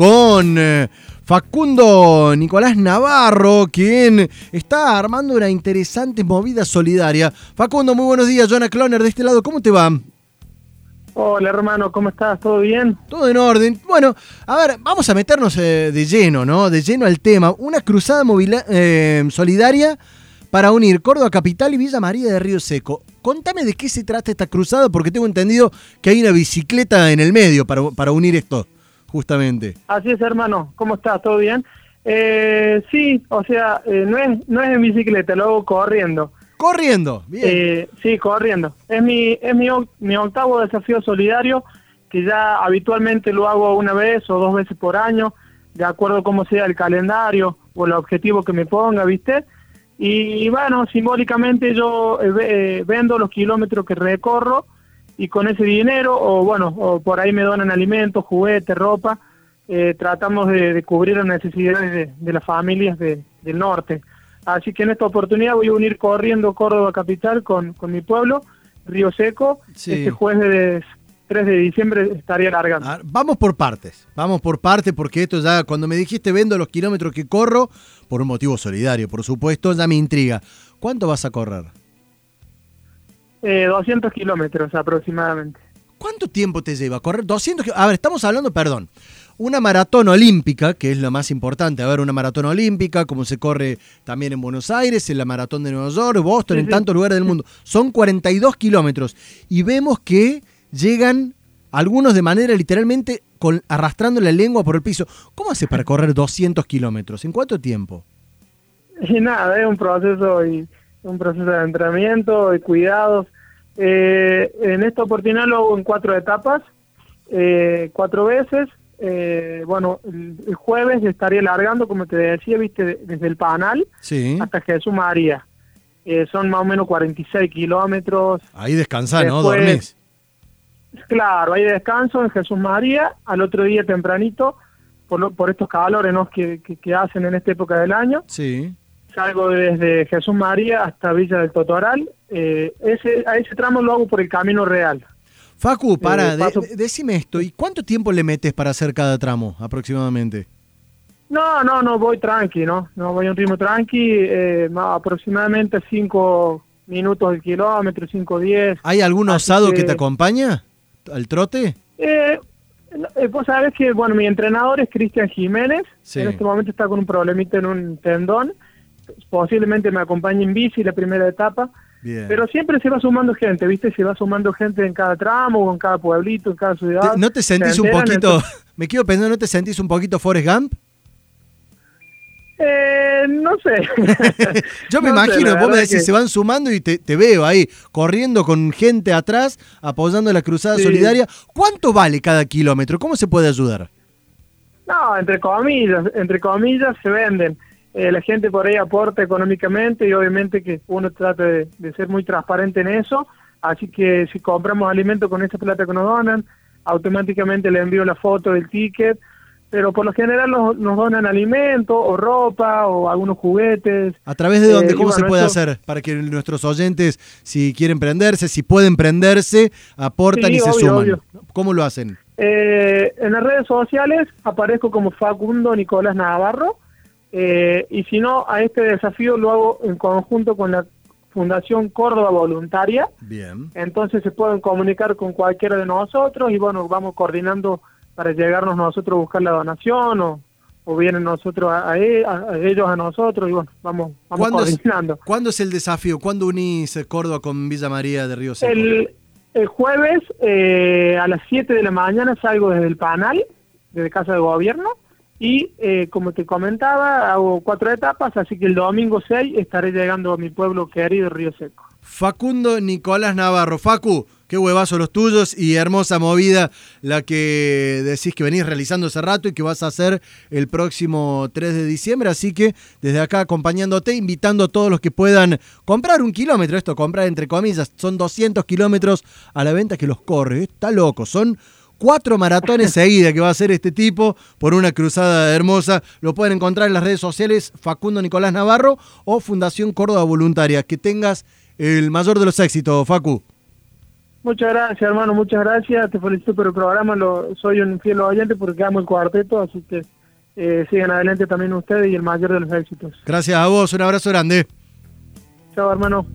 con eh, Facundo Nicolás Navarro, quien está armando una interesante movida solidaria. Facundo, muy buenos días. Jonah Cloner de este lado, ¿cómo te va? Hola hermano, ¿cómo estás? ¿Todo bien? Todo en orden. Bueno, a ver, vamos a meternos eh, de lleno, ¿no? De lleno al tema. Una cruzada eh, solidaria para unir Córdoba Capital y Villa María de Río Seco. Contame de qué se trata esta cruzada, porque tengo entendido que hay una bicicleta en el medio para, unir esto, justamente. Así es, hermano. ¿Cómo estás? ¿Todo bien? Eh, sí, o sea, no, es, no es en bicicleta, lo hago corriendo. Corriendo, bien. Eh, sí, corriendo. Es mi, es mi, mi octavo desafío solidario, que ya habitualmente lo hago una vez o dos veces por año, de acuerdo a cómo sea el calendario o el objetivo que me ponga, ¿viste? Y bueno, simbólicamente yo eh, eh, vendo los kilómetros que recorro y con ese dinero, o bueno, o por ahí me donan alimentos, juguetes, ropa, tratamos de, cubrir las necesidades de, las familias del norte. Así que en esta oportunidad voy a unir corriendo Córdoba Capital con, con mi pueblo, Río Seco. Este jueves 3 de diciembre estaría largando. Ah, vamos por partes, vamos por partes porque esto ya, cuando me dijiste vendo los kilómetros que corro, por un motivo solidario, por supuesto, ya me intriga. ¿Cuánto vas a correr? Eh, 200 kilómetros aproximadamente. ¿Cuánto tiempo te lleva correr 200 A ver, estamos hablando, perdón, una maratón olímpica, que es lo más importante, a ver, una maratón olímpica, como se corre también en Buenos Aires, en la maratón de Nueva York, Boston, en tantos lugares del mundo. Son 42 kilómetros. Y vemos que llegan algunos de manera literalmente con, arrastrando la lengua por el piso. ¿Cómo hace para correr 200 kilómetros? ¿En cuánto tiempo? Y nada, es un proceso y un proceso de entrenamiento y cuidados. Eh, en esta oportunidad lo hago en cuatro etapas, eh, cuatro veces. Eh, bueno, el, jueves estaría largando, como te decía, viste, desde el Panal hasta Jesús María. Eh, son más o menos 46 kilómetros. Ahí descansás, ¿no? Dormís. Claro, hay descanso en Jesús María, al otro día tempranito, por, por estos calores que, que, hacen en esta época del año. Sí. Salgo desde Jesús María hasta Villa del Totoral. Eh, ese, a ese tramo lo hago por el Camino Real. Facu, para, decime esto, ¿y cuánto tiempo le metes para hacer cada tramo aproximadamente? No, no, no, voy tranqui, ¿no? No voy a un ritmo tranqui, eh, aproximadamente 5 minutos el kilómetro, 5 10. ¿Hay algún osado que... te acompaña al trote? Eh, eh, vos sabés que, bueno, mi entrenador es Cristian Jiménez, en este momento está con un problemita en un tendón, posiblemente me acompañe en bici la primera etapa, pero siempre se va sumando gente, ¿viste? Se va sumando gente en cada tramo, en cada pueblito, en cada ciudad. ¿No te sentís un poquito, me quiero pensar, ¿no te sentís un poquito Forrest Gump? Eh, no sé. Yo me imagino, vos me decís, se van sumando y te, veo ahí, corriendo con gente atrás, apoyando la cruzada solidaria. ¿Cuánto vale cada kilómetro? ¿Cómo se puede ayudar? No, entre comillas, entre comillas se venden. Eh, la gente por ahí aporta económicamente y obviamente que uno trata de, ser muy transparente en eso, así que si compramos alimento con esa plata que nos donan, automáticamente le envío la foto del ticket, pero por lo general nos, donan alimento o ropa o algunos juguetes. ¿A través de dónde? Eh, ¿Cómo se puede hacer para que nuestros oyentes, si quieren prenderse, si pueden prenderse, aportan y se suman? ¿Cómo lo hacen? Eh, en las redes sociales aparezco como Facundo Nicolás Navarro eh, y si no, a este desafío lo hago en conjunto con la Fundación Córdoba Voluntaria. Bien. Entonces se pueden comunicar con cualquiera de nosotros y bueno, vamos coordinando para llegarnos nosotros a buscar la donación o, o vienen nosotros a, e, ellos a nosotros y bueno, vamos, vamos coordinando. ¿Cuándo es el desafío? ¿Cuándo unís Córdoba con Villa María de Río Seco? El, el jueves eh, a las 7 de la mañana salgo desde el Panal, desde Casa de Gobierno y eh, como te comentaba, hago cuatro etapas, así que el domingo 6 estaré llegando a mi pueblo querido, Río Seco. Facundo Nicolás Navarro. Facu, qué huevazo los tuyos y hermosa movida la que decís que venís realizando hace rato y que vas a hacer el próximo 3 de diciembre. Así que desde acá acompañándote, invitando a todos los que puedan comprar un kilómetro, esto comprar entre comillas, son 200 kilómetros a la venta que los corre. Está loco, son cuatro maratones seguidas que va a hacer este tipo por una cruzada hermosa. Lo pueden encontrar en las redes sociales Facundo Nicolás Navarro o Fundación Córdoba Voluntaria. Que tengas el mayor de los éxitos, Facu. Muchas gracias, hermano, muchas gracias. Te felicito por el programa. Lo, soy un fiel oyente porque amo el cuarteto, así que eh, sigan adelante también ustedes y el mayor de los éxitos. Gracias a vos, un abrazo grande. Chao, hermano.